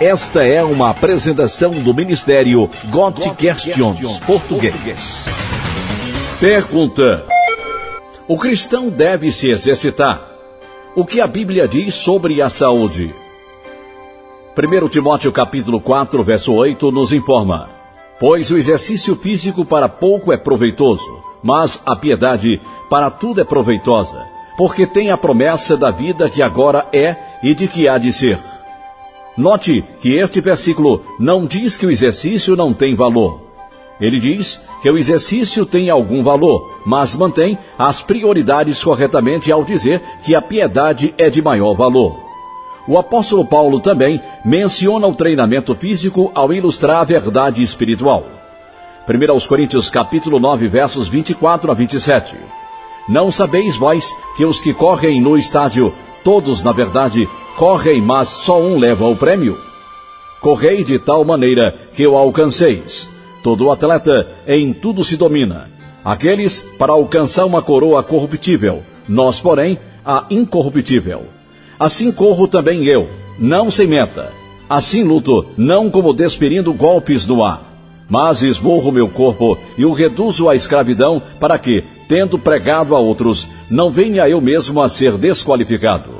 Esta é uma apresentação do Ministério God Questions Português. Pergunta: O cristão deve se exercitar? O que a Bíblia diz sobre a saúde? 1 Timóteo capítulo 4, verso 8 nos informa: Pois o exercício físico para pouco é proveitoso, mas a piedade para tudo é proveitosa, porque tem a promessa da vida que agora é e de que há de ser. Note que este versículo não diz que o exercício não tem valor. Ele diz que o exercício tem algum valor, mas mantém as prioridades corretamente ao dizer que a piedade é de maior valor. O apóstolo Paulo também menciona o treinamento físico ao ilustrar a verdade espiritual. 1 Coríntios capítulo 9, versos 24 a 27. Não sabeis vós que os que correm no estádio, todos na verdade correm, mas só um leva o prêmio? Correi de tal maneira que o alcanceis. Todo atleta em tudo se domina. Aqueles para alcançar uma coroa corruptível, nós, porém, a incorruptível. Assim corro também eu, não sem meta. Assim luto, não como desperindo golpes no ar, mas esborro meu corpo e o reduzo à escravidão para que, tendo pregado a outros, não venha eu mesmo a ser desqualificado.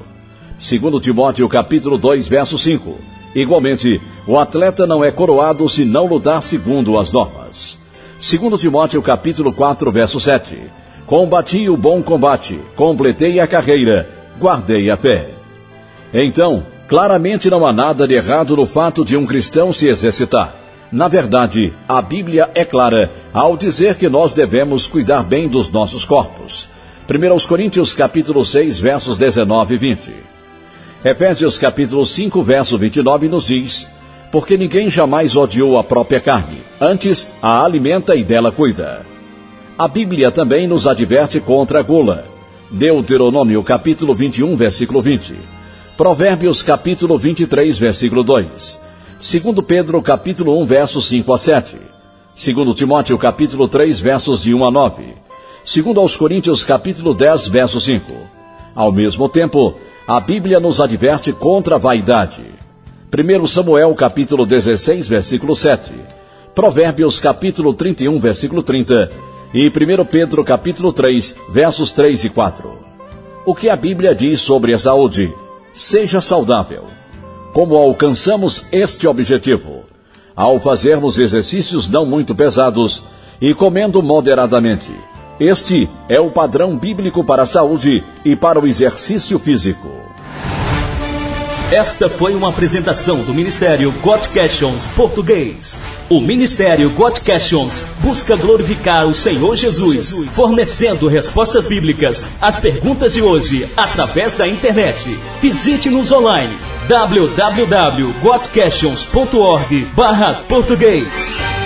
Segundo Timóteo capítulo 2, verso 5. Igualmente, o atleta não é coroado se não lutar segundo as normas. Segundo Timóteo capítulo 4, verso 7. Combati o bom combate, completei a carreira, guardei a fé. Então, claramente não há nada de errado no fato de um cristão se exercitar. Na verdade, a Bíblia é clara ao dizer que nós devemos cuidar bem dos nossos corpos. 1 Coríntios capítulo 6, versos 19 e 20. Efésios capítulo 5, verso 29 nos diz: Porque ninguém jamais odiou a própria carne, antes a alimenta e dela cuida. A Bíblia também nos adverte contra a gula. Deuteronômio capítulo 21, versículo 20. Provérbios capítulo 23, versículo 2. Segundo Pedro capítulo 1, versos 5 a 7. Segundo Timóteo capítulo 3, versos de 1 a 9. Segundo aos Coríntios capítulo 10, verso 5. Ao mesmo tempo, a Bíblia nos adverte contra a vaidade. 1 Samuel capítulo 16, versículo 7. Provérbios capítulo 31, versículo 30. E 1 Pedro capítulo 3, versos 3 e 4. O que a Bíblia diz sobre a saúde? Seja saudável. Como alcançamos este objetivo? Ao fazermos exercícios não muito pesados e comendo moderadamente este é o padrão bíblico para a saúde e para o exercício físico. Esta foi uma apresentação do Ministério God Questions Português. O Ministério God Questions busca glorificar o Senhor Jesus, fornecendo respostas bíblicas às perguntas de hoje através da internet. Visite-nos online www.godquestions.org/português.